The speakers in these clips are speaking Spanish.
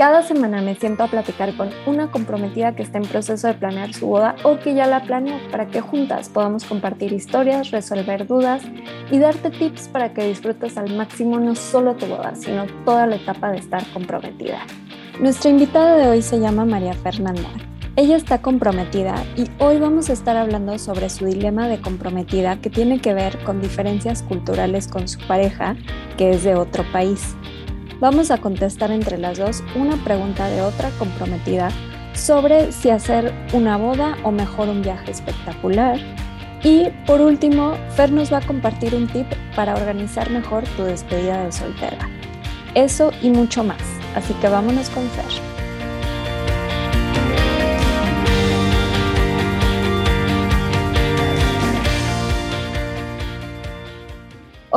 Cada semana me siento a platicar con una comprometida que está en proceso de planear su boda o que ya la planeó para que juntas podamos compartir historias, resolver dudas y darte tips para que disfrutes al máximo no solo tu boda, sino toda la etapa de estar comprometida. Nuestra invitada de hoy se llama María Fernanda. Ella está comprometida y hoy vamos a estar hablando sobre su dilema de comprometida que tiene que ver con diferencias culturales con su pareja, que es de otro país. Vamos a contestar entre las dos una pregunta de otra comprometida sobre si hacer una boda o mejor un viaje espectacular. Y por último, Fer nos va a compartir un tip para organizar mejor tu despedida de soltera. Eso y mucho más. Así que vámonos con Fer.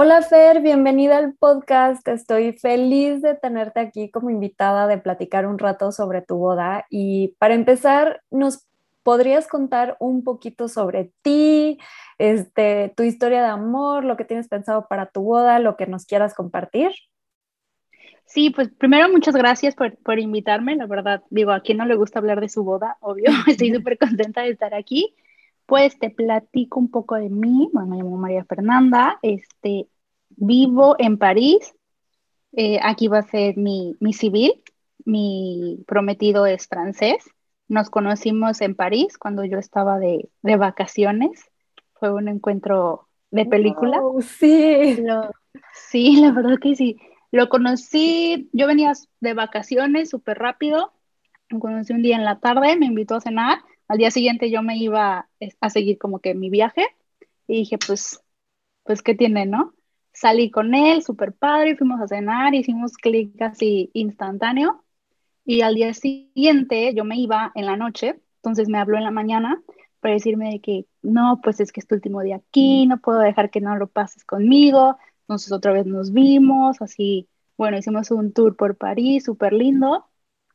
Hola Fer, bienvenida al podcast. Estoy feliz de tenerte aquí como invitada de platicar un rato sobre tu boda. Y para empezar, ¿nos podrías contar un poquito sobre ti, este, tu historia de amor, lo que tienes pensado para tu boda, lo que nos quieras compartir? Sí, pues primero muchas gracias por, por invitarme. La verdad, digo, a quien no le gusta hablar de su boda, obvio. Estoy súper contenta de estar aquí. Pues te platico un poco de mí. Bueno, me llamo María Fernanda. Este, vivo en París. Eh, aquí va a ser mi, mi civil. Mi prometido es francés. Nos conocimos en París cuando yo estaba de, de vacaciones. Fue un encuentro de película. sí. sí, la verdad que sí. Lo conocí, yo venía de vacaciones súper rápido. Lo conocí un día en la tarde, me invitó a cenar al día siguiente yo me iba a seguir como que mi viaje y dije, pues, pues, ¿qué tiene, no? Salí con él, súper padre, fuimos a cenar, hicimos clic casi instantáneo. Y al día siguiente yo me iba en la noche, entonces me habló en la mañana para decirme de que no, pues es que es tu último día aquí, no puedo dejar que no lo pases conmigo, entonces otra vez nos vimos, así, bueno, hicimos un tour por París, súper lindo,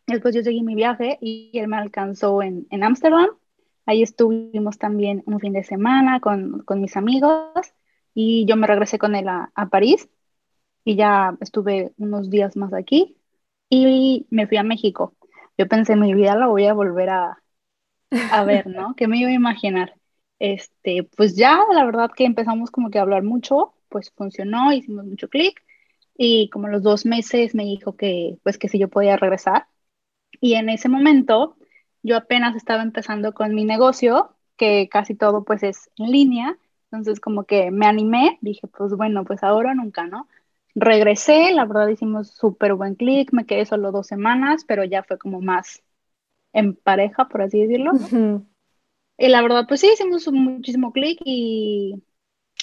Después yo seguí mi viaje y él me alcanzó en Ámsterdam. Ahí estuvimos también un fin de semana con, con, mis amigos y yo me regresé con él a, a, París y ya estuve unos días más aquí y me fui a México. Yo pensé, mi vida la voy a volver a, a ver, ¿no? ¿Qué me iba a imaginar? Este, pues ya la verdad que empezamos como que a hablar mucho, pues funcionó, hicimos mucho clic y como los dos meses me dijo que pues que si yo podía regresar y en ese momento yo apenas estaba empezando con mi negocio, que casi todo pues es en línea, entonces como que me animé, dije pues bueno, pues ahora nunca, ¿no? Regresé, la verdad hicimos súper buen clic, me quedé solo dos semanas, pero ya fue como más en pareja, por así decirlo. Y la verdad, pues sí, hicimos muchísimo clic y,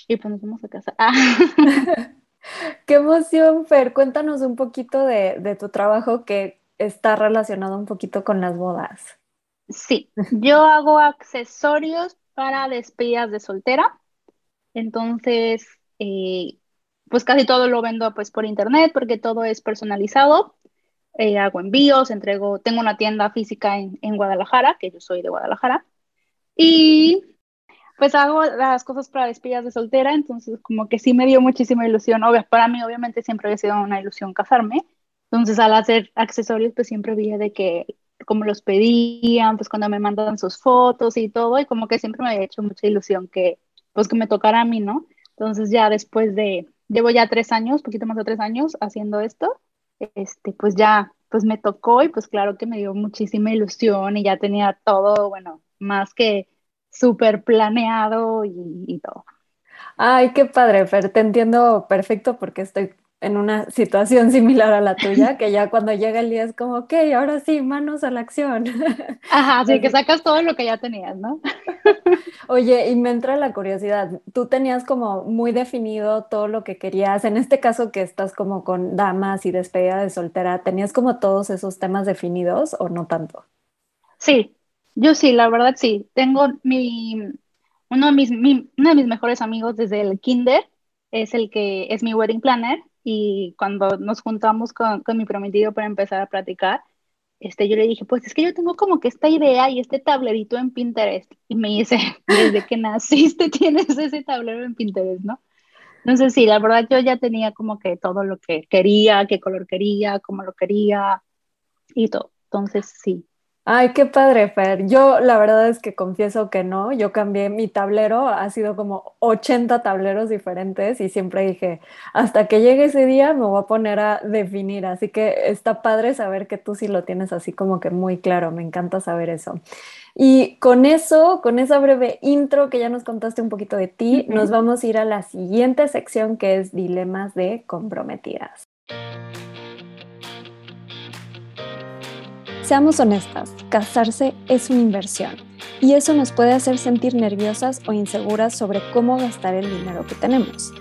y pues nos fuimos a casa. Qué emoción, Fer. Cuéntanos un poquito de, de tu trabajo, que está relacionado un poquito con las bodas. Sí, yo hago accesorios para despedidas de soltera. Entonces, eh, pues casi todo lo vendo pues por internet porque todo es personalizado. Eh, hago envíos, entrego, tengo una tienda física en, en, Guadalajara, que yo soy de Guadalajara, y pues hago las cosas para despedidas de soltera, entonces como que sí me dio muchísima ilusión, Obvio, para mí obviamente siempre había sido una ilusión casarme, entonces, al hacer accesorios, pues siempre veía de que como los pedían, pues cuando me mandaban sus fotos y todo, y como que siempre me había hecho mucha ilusión que, pues que me tocara a mí, ¿no? Entonces ya después de, llevo ya tres años, poquito más de tres años haciendo esto, este, pues ya, pues me tocó y pues claro que me dio muchísima ilusión y ya tenía todo, bueno, más que súper planeado y, y todo. Ay, qué padre, Fer, te entiendo perfecto porque estoy en una situación similar a la tuya, que ya cuando llega el día es como, ok, ahora sí, manos a la acción. Ajá, así que sacas todo lo que ya tenías, ¿no? Oye, y me entra la curiosidad, tú tenías como muy definido todo lo que querías, en este caso que estás como con damas y despedida de soltera, ¿tenías como todos esos temas definidos o no tanto? Sí, yo sí, la verdad sí. Tengo mi, uno de mis, uno de mis mejores amigos desde el kinder, es el que es mi wedding planner y cuando nos juntamos con, con mi prometido para empezar a platicar, este, yo le dije, pues es que yo tengo como que esta idea y este tablerito en Pinterest. Y me dice, desde que naciste tienes ese tablero en Pinterest, ¿no? Entonces sí, la verdad yo ya tenía como que todo lo que quería, qué color quería, cómo lo quería y todo. Entonces sí, Ay, qué padre, Fer. Yo la verdad es que confieso que no. Yo cambié mi tablero, ha sido como 80 tableros diferentes y siempre dije, hasta que llegue ese día me voy a poner a definir. Así que está padre saber que tú sí lo tienes así como que muy claro. Me encanta saber eso. Y con eso, con esa breve intro que ya nos contaste un poquito de ti, nos vamos a ir a la siguiente sección que es dilemas de comprometidas. Seamos honestas, casarse es una inversión y eso nos puede hacer sentir nerviosas o inseguras sobre cómo gastar el dinero que tenemos.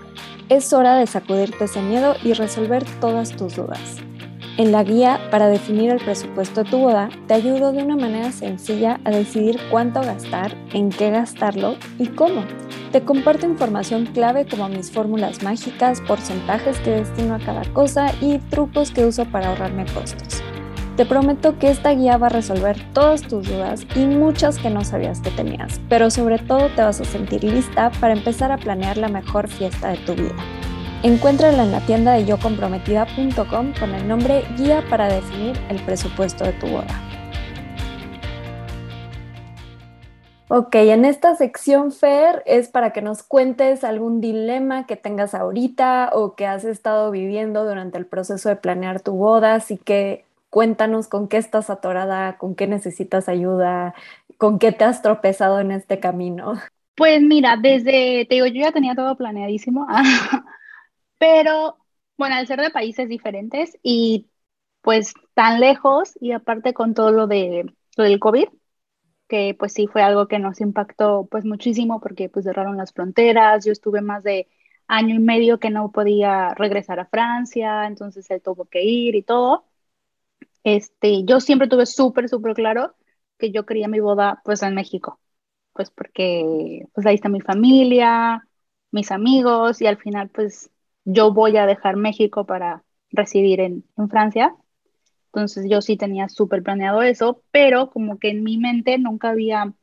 Es hora de sacudirte ese miedo y resolver todas tus dudas. En la guía para definir el presupuesto de tu boda, te ayudo de una manera sencilla a decidir cuánto gastar, en qué gastarlo y cómo. Te comparto información clave como mis fórmulas mágicas, porcentajes que destino a cada cosa y trucos que uso para ahorrarme costos. Te prometo que esta guía va a resolver todas tus dudas y muchas que no sabías que tenías, pero sobre todo te vas a sentir lista para empezar a planear la mejor fiesta de tu vida. Encuéntrala en la tienda de yocomprometida.com con el nombre Guía para definir el presupuesto de tu boda. Ok, en esta sección, Fer, es para que nos cuentes algún dilema que tengas ahorita o que has estado viviendo durante el proceso de planear tu boda, así que Cuéntanos con qué estás atorada, con qué necesitas ayuda, con qué te has tropezado en este camino. Pues mira, desde, te digo, yo ya tenía todo planeadísimo, pero bueno, al ser de países diferentes y pues tan lejos y aparte con todo lo, de, lo del COVID, que pues sí fue algo que nos impactó pues muchísimo porque pues cerraron las fronteras, yo estuve más de año y medio que no podía regresar a Francia, entonces él tuvo que ir y todo. Este, yo siempre tuve súper, súper claro que yo quería mi boda pues en México, pues porque pues ahí está mi familia, mis amigos y al final pues yo voy a dejar México para residir en, Francia. Entonces yo sí tenía súper planeado eso, pero como que en mi mente nunca había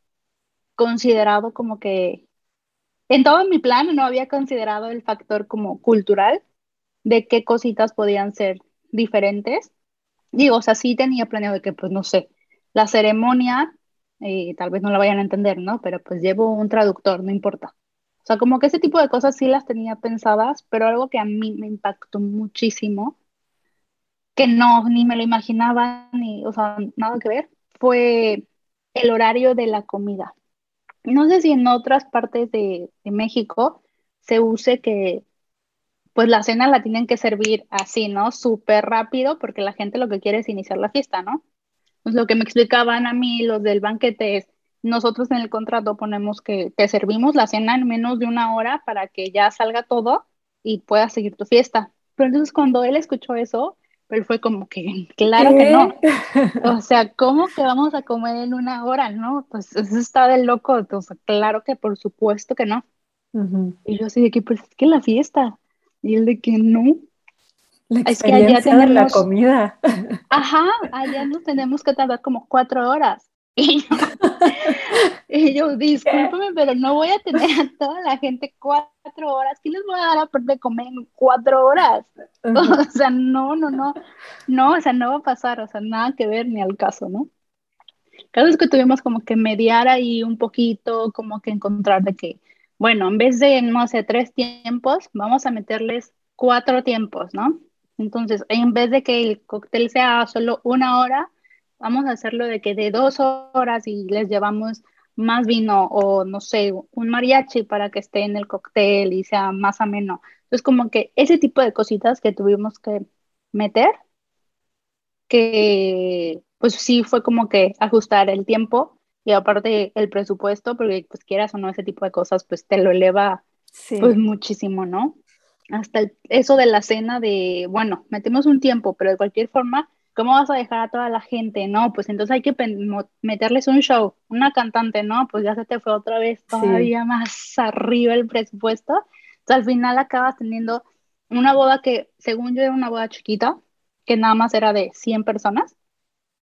considerado como que, en todo mi plan no había considerado el factor como cultural de qué cositas podían ser diferentes digo, o sea, sí tenía planeado de que, pues, no sé, la ceremonia, eh, tal vez no la vayan a entender, ¿no? Pero pues llevo un traductor, no importa. O sea, como que ese tipo de cosas sí las tenía pensadas, pero algo que a mí me impactó muchísimo, que no, ni me lo imaginaba, ni, o sea, nada que ver, fue el horario de la comida. No sé si en otras partes de, de México se use que pues la cena la tienen que servir así, ¿no? Súper rápido, porque la gente lo que quiere es iniciar la fiesta, ¿no? Pues lo que me explicaban a mí los del banquete es, nosotros en el contrato ponemos que te servimos la cena en menos de una hora para que ya salga todo y puedas seguir tu fiesta. Pero entonces cuando él escuchó eso, él fue como que, claro que no. O sea, ¿cómo que vamos a comer en una hora? No, pues eso está de loco. Entonces, claro que por supuesto que no. Y yo así de que, pues es que la fiesta, y el de que no. La experiencia es que allá tenemos, la comida. Ajá, allá nos tenemos que tardar como cuatro horas. Y yo, discúlpeme, pero no voy a tener a toda la gente cuatro horas. ¿Qué les voy a dar a de comer en cuatro horas? O sea, no, no, no. No, o sea, no va a pasar. O sea, nada que ver ni al caso, ¿no? Cada vez que tuvimos como que mediar ahí un poquito, como que encontrar de que bueno, en vez de, no sé, tres tiempos, vamos a meterles cuatro tiempos, ¿no? Entonces, en vez de que el cóctel sea solo una hora, vamos a hacerlo de que de dos horas y les llevamos más vino o, no sé, un mariachi para que esté en el cóctel y sea más ameno. Entonces, como que ese tipo de cositas que tuvimos que meter, que pues sí fue como que ajustar el tiempo y aparte el presupuesto, porque pues quieras o no ese tipo de cosas, pues te lo eleva pues muchísimo, ¿no? Hasta eso de la cena de, bueno, metemos un tiempo, pero de cualquier forma, ¿cómo vas a dejar a toda la gente? No, pues entonces hay que meterles un show, una cantante, ¿no? Pues ya se te fue otra vez todavía más arriba el presupuesto. Entonces al final acabas teniendo una boda que, según yo, era una boda chiquita, que nada más era de 100 personas,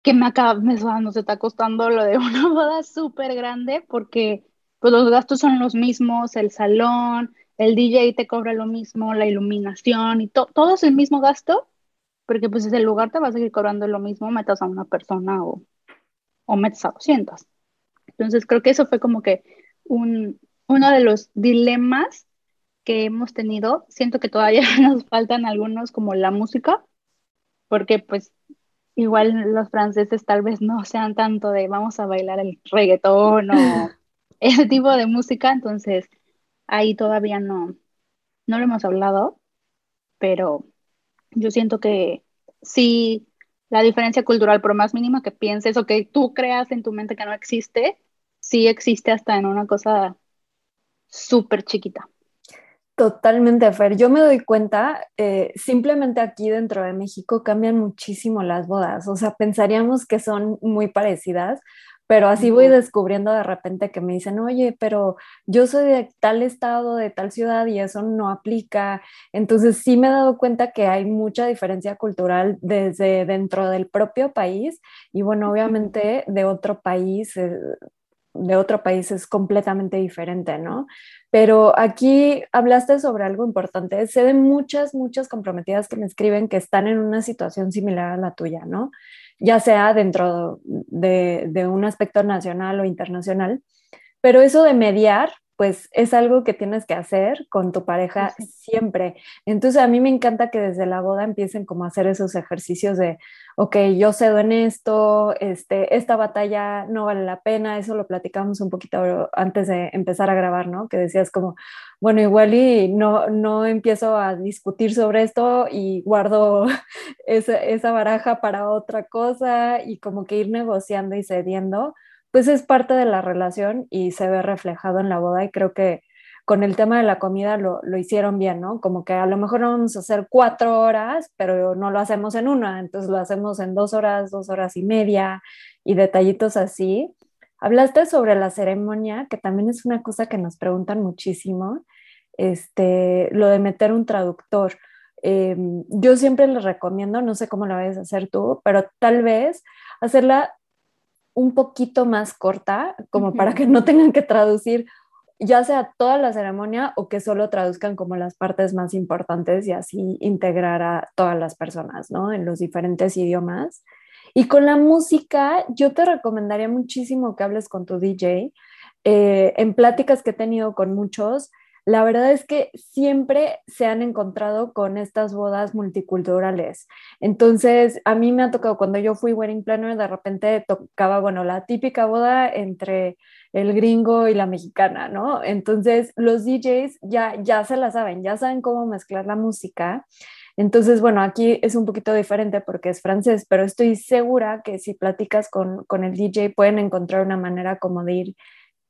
que me acaba, me nos está costando lo de una boda súper grande porque pues los gastos son los mismos, el salón, el DJ te cobra lo mismo, la iluminación y todo es el mismo gasto, porque pues desde el lugar te va a seguir cobrando lo mismo, metas a una persona o, o metas a 200. Entonces creo que eso fue como que un, uno de los dilemas que hemos tenido. Siento que todavía nos faltan algunos como la música, porque pues igual los franceses tal vez no sean tanto de vamos a bailar el reggaetón o ese tipo de música, entonces ahí todavía no, no lo hemos hablado, pero yo siento que sí, la diferencia cultural, por más mínima que pienses o que tú creas en tu mente que no existe, sí existe hasta en una cosa súper chiquita. Totalmente, Fer. Yo me doy cuenta, eh, simplemente aquí dentro de México cambian muchísimo las bodas. O sea, pensaríamos que son muy parecidas, pero así voy descubriendo de repente que me dicen, oye, pero yo soy de tal estado, de tal ciudad y eso no aplica. Entonces sí me he dado cuenta que hay mucha diferencia cultural desde dentro del propio país y bueno, obviamente de otro país. Eh, de otro país es completamente diferente, ¿no? Pero aquí hablaste sobre algo importante. Sé de muchas, muchas comprometidas que me escriben que están en una situación similar a la tuya, ¿no? Ya sea dentro de, de un aspecto nacional o internacional. Pero eso de mediar, pues es algo que tienes que hacer con tu pareja siempre. Entonces a mí me encanta que desde la boda empiecen como a hacer esos ejercicios de, ok, yo cedo en esto, este, esta batalla no vale la pena, eso lo platicamos un poquito antes de empezar a grabar, ¿no? Que decías como, bueno, igual y no, no empiezo a discutir sobre esto y guardo esa, esa baraja para otra cosa y como que ir negociando y cediendo pues es parte de la relación y se ve reflejado en la boda y creo que con el tema de la comida lo, hicieron bien, ¿no? Como que a lo mejor no vamos a hacer cuatro horas, pero no lo hacemos en una, entonces lo hacemos en dos horas, dos horas y media y detallitos así. Hablaste sobre la ceremonia, que también es una cosa que nos preguntan muchísimo, este, lo de meter un traductor. Em, yo siempre les recomiendo, no sé cómo lo vayas a hacer tú, pero tal vez hacerla un poquito más corta, como para que no tengan que traducir ya sea toda la ceremonia o que solo traduzcan como las partes más importantes y así integrar a todas las personas, ¿no? En los diferentes idiomas. Y con la música, yo te recomendaría muchísimo que hables con tu DJ. Eh, en pláticas que he tenido con muchos, la verdad es que siempre se han encontrado con estas bodas multiculturales. Entonces, a mí me ha tocado cuando yo fui wedding planner, de repente tocaba, bueno, la típica boda entre el gringo y la mexicana, ¿no? Entonces, los DJs ya, ya se la saben, ya saben cómo mezclar la música. Entonces, bueno, aquí es un poquito diferente porque es francés, pero estoy segura que si platicas con, con el DJ pueden encontrar una manera como de ir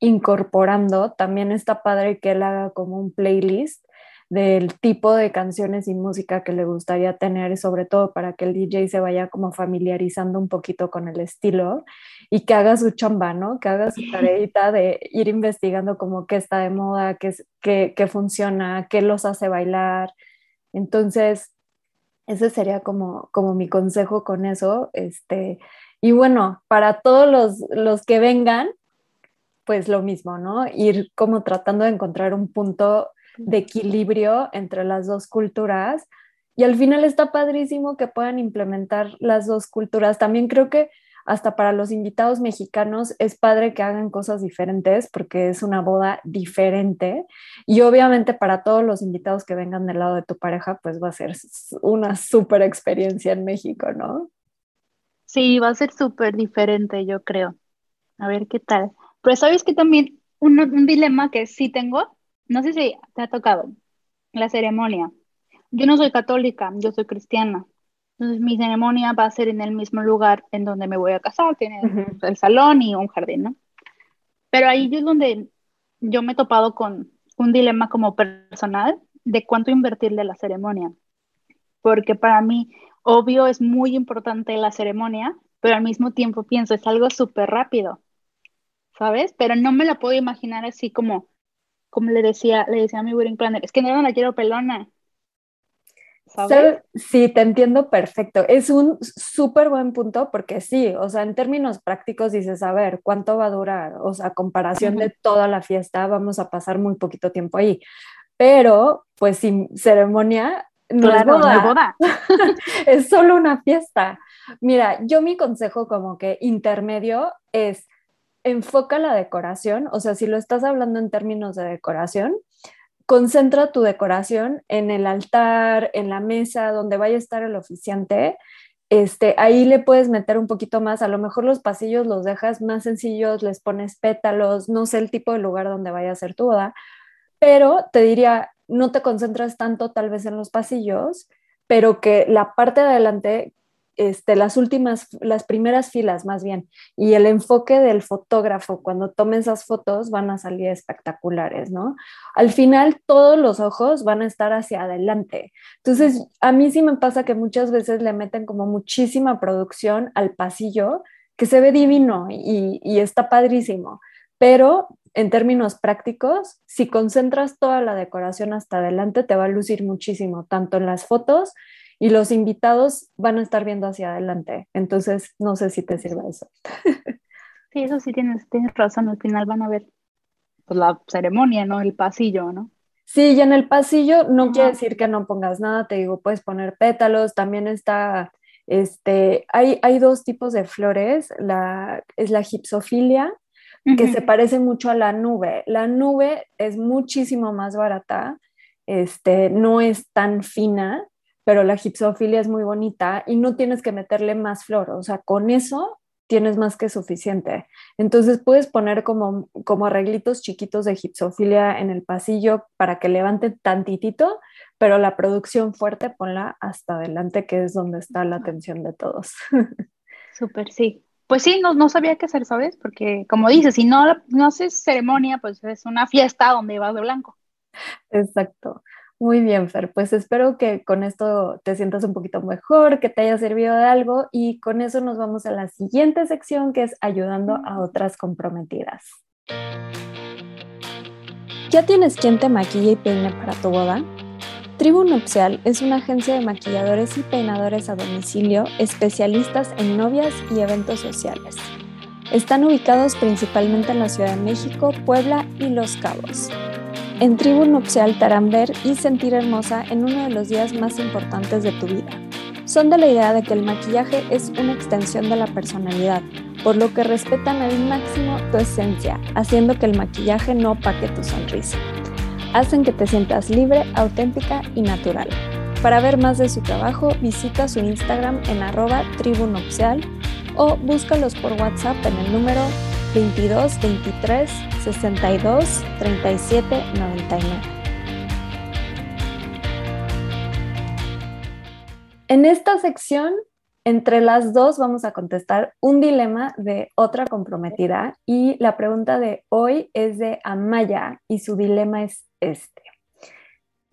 incorporando. También está padre que él haga como un playlist del tipo de canciones y música que le gustaría tener, sobre todo para que el DJ se vaya como familiarizando un poquito con el estilo y que haga su chamba, ¿no? Que haga su tareita de ir investigando como qué está de moda, qué, qué, qué funciona, qué los hace bailar. Entonces, ese sería como, como mi consejo con eso. Este, y bueno, para todos los, los que vengan, pues lo mismo, ¿no? Ir como tratando de encontrar un punto de equilibrio entre las dos culturas y al final está padrísimo que puedan implementar las dos culturas. También creo que hasta para los invitados mexicanos es padre que hagan cosas diferentes porque es una boda diferente y obviamente para todos los invitados que vengan del lado de tu pareja pues va a ser una súper experiencia en México, ¿no? Sí, va a ser súper diferente, yo creo. A ver qué tal. Pero sabes que también un, un dilema que sí tengo, no sé si te ha tocado, la ceremonia. Yo no soy católica, yo soy cristiana. Entonces mi ceremonia va a ser en el mismo lugar en donde me voy a casar, tiene el salón y un jardín, ¿no? Pero ahí es donde yo me he topado con un dilema como personal de cuánto invertirle a la ceremonia. Porque para mí, obvio, es muy importante la ceremonia, pero al mismo tiempo pienso, es algo súper rápido. ¿Sabes? Pero no me la puedo imaginar así como, como le decía, le decía a mi wedding planner, es que no la quiero pelona. ¿sabes? Sí, te entiendo perfecto. Es un súper buen punto porque sí, o sea, en términos prácticos dices, a ver, ¿cuánto va a durar? O sea, comparación de toda la fiesta, vamos a pasar muy poquito tiempo ahí. Pero, pues sin ceremonia, no es boda. es solo una fiesta. Mira, yo mi consejo como que intermedio es enfoca la decoración, o sea, si lo estás hablando en términos de decoración, concentra tu decoración en el altar, en la mesa, donde vaya a estar el oficiante. Este, ahí le puedes meter un poquito más, a lo mejor los pasillos los dejas más sencillos, les pones pétalos, no sé el tipo de lugar donde vaya a ser tu boda, pero te diría, no te concentras tanto tal vez en los pasillos, pero que la parte de adelante este, las últimas, las primeras filas más bien, y el enfoque del fotógrafo cuando tome esas fotos van a salir espectaculares, ¿no? Al final todos los ojos van a estar hacia adelante. Entonces, a mí sí me pasa que muchas veces le meten como muchísima producción al pasillo, que se ve divino y, y está padrísimo, pero en términos prácticos, si concentras toda la decoración hasta adelante, te va a lucir muchísimo, tanto en las fotos y los invitados van a estar viendo hacia adelante. Entonces, no sé si te sirve eso. Sí, eso sí tienes, tienes razón. Al final van a ver pues, la ceremonia, ¿no? El pasillo, ¿no? Sí, y en el pasillo no quiere decir que no pongas nada, te digo, puedes poner pétalos, también está, este, hay, hay dos tipos de flores, la, es la gipsofilia, que se parece mucho a la nube. La nube es muchísimo más barata, este, no es tan fina, pero la gipsofilia es muy bonita y no tienes que meterle más flor, o sea, con eso tienes más que suficiente. Entonces puedes poner como, como arreglitos chiquitos de gipsofilia en el pasillo para que levante tantitito, pero la producción fuerte ponla hasta adelante, que es donde está la atención de todos. Súper, sí. Pues sí, no, no sabía qué hacer, ¿sabes? Porque como dices, si no, no haces ceremonia, pues es una fiesta donde vas de blanco. Exacto. Muy bien, Fer. Pues espero que con esto te sientas un poquito mejor, que te haya servido de algo y con eso nos vamos a la siguiente sección que es ayudando a otras comprometidas. ¿Ya tienes quien te maquille y peine para tu boda? Tribu Nupcial es una agencia de maquilladores y peinadores a domicilio especialistas en novias y eventos sociales. Están ubicados principalmente en la Ciudad de México, Puebla y Los Cabos. En Tribu Nupcial ver y sentir hermosa en uno de los días más importantes de tu vida. Son de la idea de que el maquillaje es una extensión de la personalidad, por lo que respetan al máximo tu esencia, haciendo que el maquillaje no opaque tu sonrisa. Hacen que te sientas libre, auténtica y natural. Para ver más de su trabajo, visita su Instagram en arroba tribunupcial o búscalos por WhatsApp en el número 22 23 62 37 99. En esta sección, entre las dos vamos a contestar un dilema de otra comprometida y la pregunta de hoy es de Amaya y su dilema es este.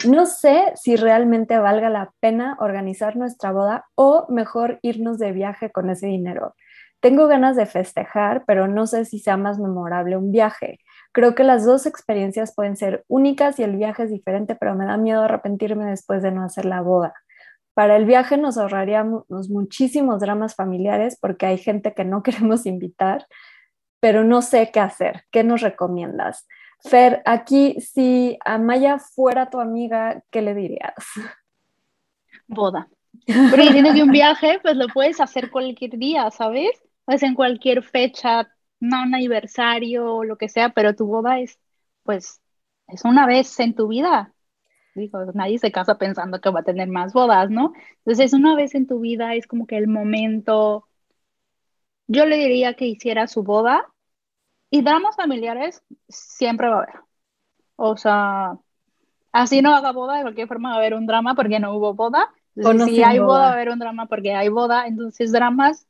No sé si realmente valga la pena organizar nuestra boda o mejor irnos de viaje con ese dinero. Tengo ganas de festejar, pero no sé si sea más memorable un viaje. Creo que las dos experiencias pueden ser únicas y el viaje es diferente, pero me da miedo arrepentirme después de no hacer la boda. Para el viaje nos ahorraríamos muchísimos dramas familiares porque hay gente que no queremos invitar, pero no sé qué hacer. ¿Qué nos recomiendas? Fer, aquí si Amaya fuera tu amiga, ¿qué le dirías? Boda. Pero diciendo que un viaje, pues lo puedes hacer cualquier día, ¿sabes? Pues en cualquier fecha, no un aniversario o lo que sea, pero tu boda es, pues, es una vez en tu vida. Digo, nadie se casa pensando que va a tener más bodas, ¿no? Entonces, una vez en tu vida es como que el momento, yo le diría que hiciera su boda y dramas familiares siempre va a haber. O sea, así no haga boda, de cualquier forma va a haber un drama porque no hubo boda. si hay boda, va a haber un drama porque hay boda. Entonces, dramas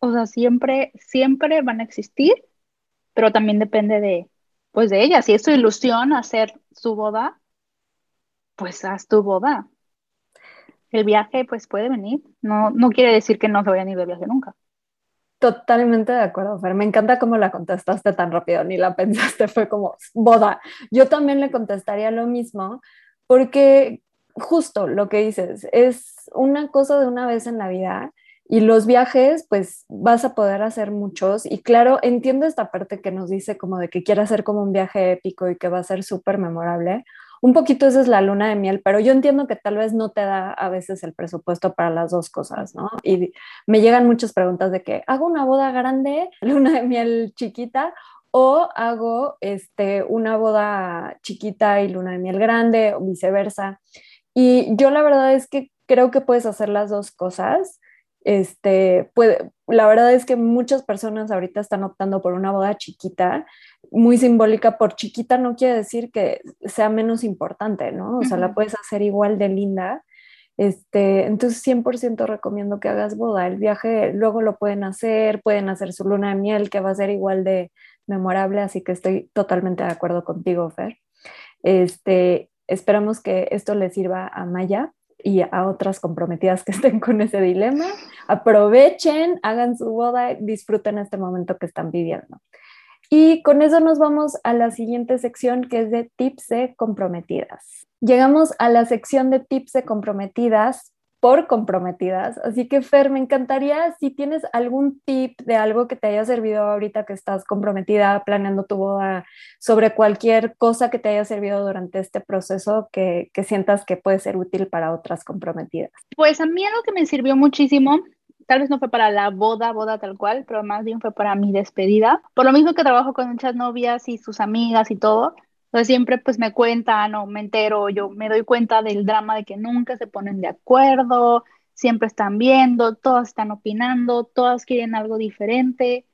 o sea, siempre, siempre van a existir, pero también depende de, pues de ella. Si es su ilusión hacer su boda, pues haz tu boda. El viaje, pues puede venir. No, no quiere decir que no se vayan a ir de viaje nunca. Totalmente de acuerdo, Fer. Me encanta cómo la contestaste tan rápido, ni la pensaste, fue como boda. Yo también le contestaría lo mismo, porque justo lo que dices, es una cosa de una vez en la vida y los viajes, pues vas a poder hacer muchos. Y claro, entiendo esta parte que nos dice como de que quiere hacer como un viaje épico y que va a ser súper memorable. Un poquito esa es la luna de miel, pero yo entiendo que tal vez no te da a veces el presupuesto para las dos cosas, ¿no? Y me llegan muchas preguntas de que hago una boda grande, luna de miel chiquita, o hago este, una boda chiquita y luna de miel grande, o viceversa. Y yo la verdad es que creo que puedes hacer las dos cosas. Este, puede, la verdad es que muchas personas ahorita están optando por una boda chiquita, muy simbólica. Por chiquita no quiere decir que sea menos importante, ¿no? O sea, la puedes hacer igual de linda. Este, entonces 100% recomiendo que hagas boda. El viaje luego lo pueden hacer, pueden hacer su luna de miel que va a ser igual de memorable, así que estoy totalmente de acuerdo contigo, Fer. Este, esperamos que esto le sirva a Maya y a otras comprometidas que estén con ese dilema. Aprovechen, hagan su boda, disfruten este momento que están viviendo. Y con eso nos vamos a la siguiente sección que es de tips de comprometidas. Llegamos a la sección de tips de comprometidas por comprometidas. Así que Fer, me encantaría si tienes algún tip de algo que te haya servido ahorita que estás comprometida planeando tu boda, sobre cualquier cosa que te haya servido durante este proceso que, que sientas que puede ser útil para otras comprometidas. Pues a mí algo que me sirvió muchísimo tal vez no fue para la boda, boda tal cual, pero más bien fue para mi despedida. Por lo mismo que trabajo con muchas novias y sus amigas y todo, siempre pues me cuentan o me entero, yo me doy cuenta del drama de que nunca se ponen de acuerdo, siempre están viendo, todas están opinando, todas quieren algo diferente.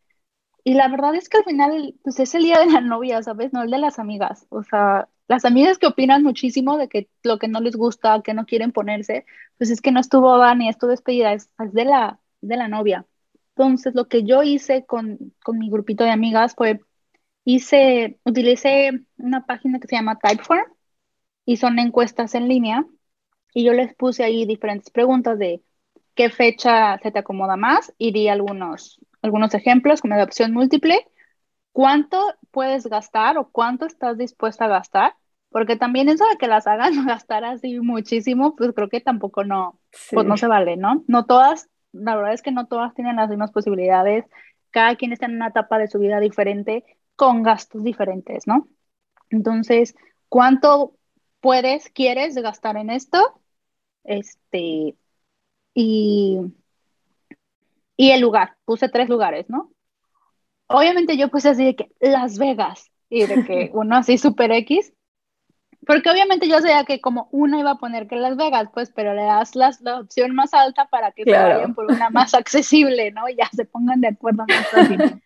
Y la verdad es que al final pues es el día de la novia, ¿sabes? No el de las amigas. O sea, las amigas que opinan muchísimo de que lo que no les gusta, que no quieren ponerse, pues es que no estuvo boda ni es despedida, es, de, la, de la novia. Entonces, lo que yo hice con, con mi grupito de amigas fue hice, utilicé una página que se llama Typeform y son encuestas en línea y yo les puse ahí diferentes preguntas de qué fecha se te acomoda más y di algunos, algunos ejemplos como de opción múltiple, cuánto puedes gastar o cuánto estás dispuesta a gastar, porque también eso de que las hagan gastar así muchísimo, pues creo que tampoco no, pues no se vale, ¿no? No todas, la verdad es que no todas tienen las mismas posibilidades, cada quien está en una etapa de su vida diferente con gastos diferentes, ¿no? Entonces, ¿cuánto puedes, quieres gastar en esto? Este, y, y el lugar, puse tres lugares, ¿no? Obviamente yo puse así de que Las Vegas y de que uno así super X, porque obviamente yo sabía que como uno iba a poner que Las Vegas, pues, pero le das la opción más alta para que se vayan por una más accesible, ¿no? Y ya se pongan de acuerdo fácil.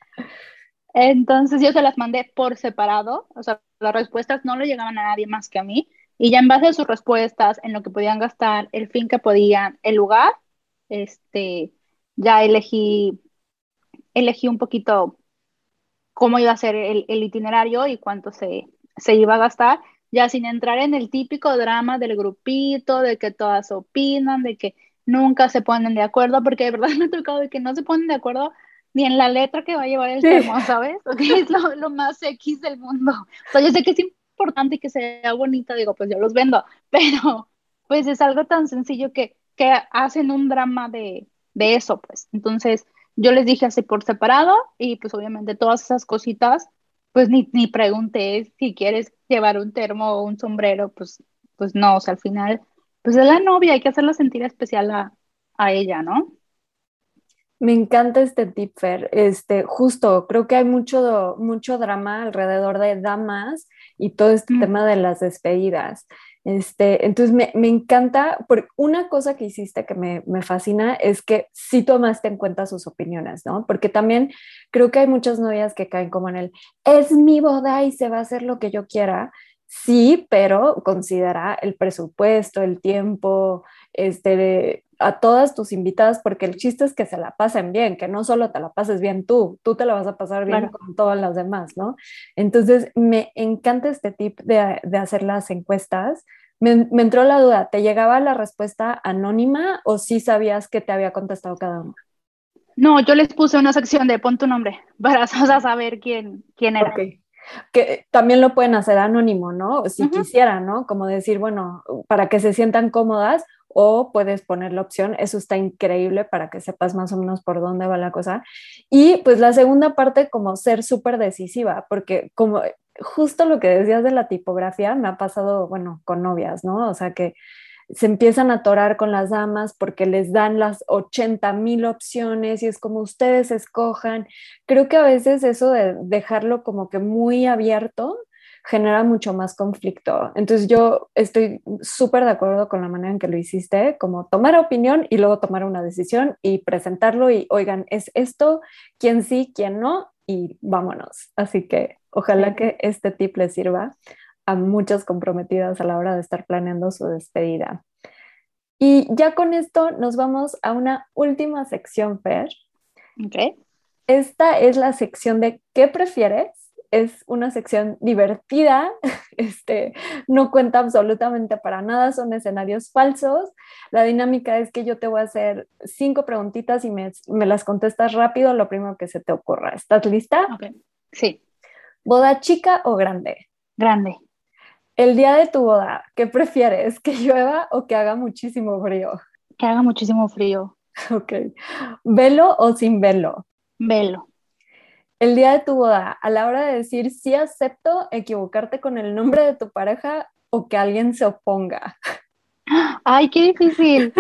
Entonces yo se las mandé por separado, o sea, las respuestas no le llegaban a nadie más que a mí, y ya en base a sus respuestas, en lo que podían gastar, el fin que podían, el lugar, este, ya elegí, elegí un poquito cómo iba a ser el, itinerario y cuánto se, se iba a gastar, ya sin entrar en el típico drama del grupito, de que todas opinan, de que nunca se ponen de acuerdo, porque de verdad me ha tocado de que no se ponen de acuerdo ni en la letra que va a llevar el termo, ¿sabes? que es lo, más X del mundo. O sea, yo sé que es importante que sea bonita, digo, pues yo los vendo, pero pues es algo tan sencillo que, que hacen un drama de, de eso, pues. Entonces, yo les dije así por separado y pues obviamente todas esas cositas, pues ni, ni pregunté si quieres llevar un termo o un sombrero, pues, pues no, o sea, al final, pues es la novia, hay que hacerla sentir especial a, a ella, ¿no? Me encanta este tip, Fer. Este, justo, creo que hay mucho, mucho drama alrededor de damas y todo este mm. tema de las despedidas. Este, entonces me, me, encanta, porque una cosa que hiciste que me, me, fascina es que sí tomaste en cuenta sus opiniones, ¿no? Porque también creo que hay muchas novias que caen como en el, es mi boda y se va a hacer lo que yo quiera. Sí, pero considera el presupuesto, el tiempo, este, a todas tus invitadas, porque el chiste es que se la pasen bien, que no solo te la pases bien tú, tú te la vas a pasar bien con todas las demás, ¿no? Entonces, me encanta este tip de, de hacer las encuestas. Me, me, entró la duda, ¿te llegaba la respuesta anónima o sí sabías que te había contestado cada uno? No, yo les puse una sección de pon tu nombre para saber quién, quién era. Que también lo pueden hacer anónimo, ¿no? Si quisieran, ¿no? Como decir, bueno, para que se sientan cómodas o puedes poner la opción, eso está increíble para que sepas más o menos por dónde va la cosa. Y pues la segunda parte, como ser súper decisiva, porque como justo lo que decías de la tipografía, me ha pasado, bueno, con novias, ¿no? O sea que se empiezan a atorar con las damas porque les dan las 80 mil opciones y es como ustedes escojan. Creo que a veces eso de dejarlo como que muy abierto genera mucho más conflicto. Entonces yo estoy súper de acuerdo con la manera en que lo hiciste, como tomar opinión y luego tomar una decisión y presentarlo y oigan, es esto, quién sí, quién no y vámonos. Así que ojalá que este tip les sirva a muchas comprometidas a la hora de estar planeando su despedida. Y ya con esto nos vamos a una última sección, Fer. Okay. Esta es la sección de ¿qué prefieres? Es una sección divertida, este, no cuenta absolutamente para nada, son escenarios falsos. La dinámica es que yo te voy a hacer cinco preguntitas y me, me las contestas rápido, lo primero que se te ocurra. ¿Estás lista? Okay. Sí. ¿Boda chica o grande? Grande. El día de tu boda, ¿qué prefieres? ¿Que llueva o que haga muchísimo frío? Que haga muchísimo frío. Ok. ¿Velo o sin velo? Velo. El día de tu boda, a la hora de decir sí acepto, equivocarte con el nombre de tu pareja o que alguien se oponga. Ay, qué difícil.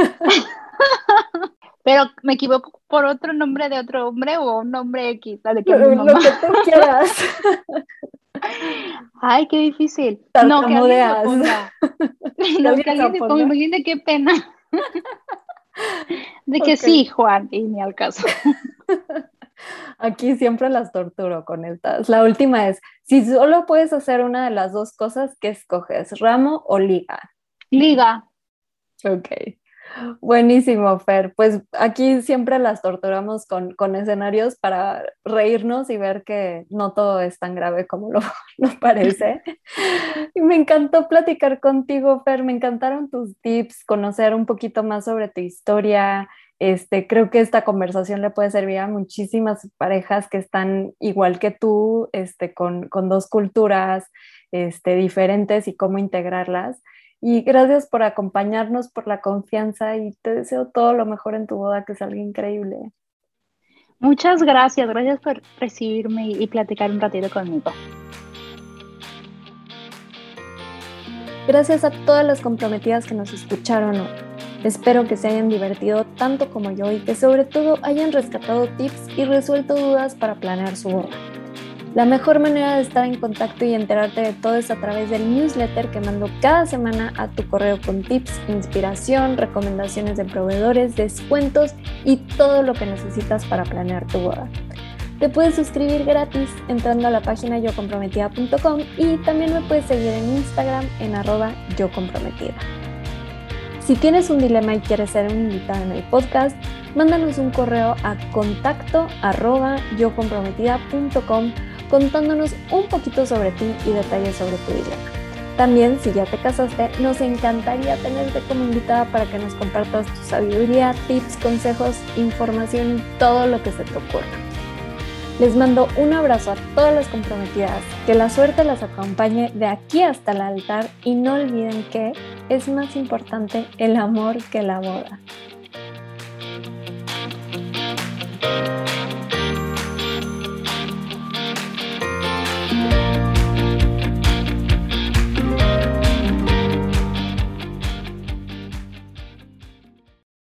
Pero me equivoco por otro nombre de otro hombre o un nombre X, la de que Lo que tú quieras. Ay, qué difícil. No, que alguien se ponga. No, que alguien se. Imagínate qué pena. De que sí, Juan, y ni al caso. Aquí siempre las torturo con estas. La última es, si solo puedes hacer una de las dos cosas, ¿qué escoges? ¿Ramo o liga? Liga. Ok. Buenísimo, Fer. Pues aquí siempre las torturamos con, escenarios para reírnos y ver que no todo es tan grave como lo, parece. Y me encantó platicar contigo, Fer. Me encantaron tus tips, conocer un poquito más sobre tu historia. Este, creo que esta conversación le puede servir a muchísimas parejas que están igual que tú, este, con, con dos culturas este, diferentes y cómo integrarlas. Y gracias por acompañarnos, por la confianza y te deseo todo lo mejor en tu boda, que salga increíble. Muchas gracias, gracias por recibirme y platicar un ratito conmigo. Gracias a todas las comprometidas que nos escucharon hoy. Espero que se hayan divertido tanto como yo y que sobre todo hayan rescatado tips y resuelto dudas para planear su boda. La mejor manera de estar en contacto y enterarte de todo es a través del newsletter que mando cada semana a tu correo con tips, inspiración, recomendaciones de proveedores, descuentos y todo lo que necesitas para planear tu boda. Te puedes suscribir gratis entrando a la página yocomprometida.com y también me puedes seguir en Instagram en arroba yocomprometida. Si tienes un dilema y quieres ser un invitado en el podcast, mándanos un correo a contacto arroba contándonos un poquito sobre ti y detalles sobre tu dilema. También, si ya te casaste, nos encantaría tenerte como invitada para que nos compartas tu sabiduría, tips, consejos, información y todo lo que se te ocurra. Les mando un abrazo a todas las comprometidas, que la suerte las acompañe de aquí hasta el altar y no olviden que es más importante el amor que la boda.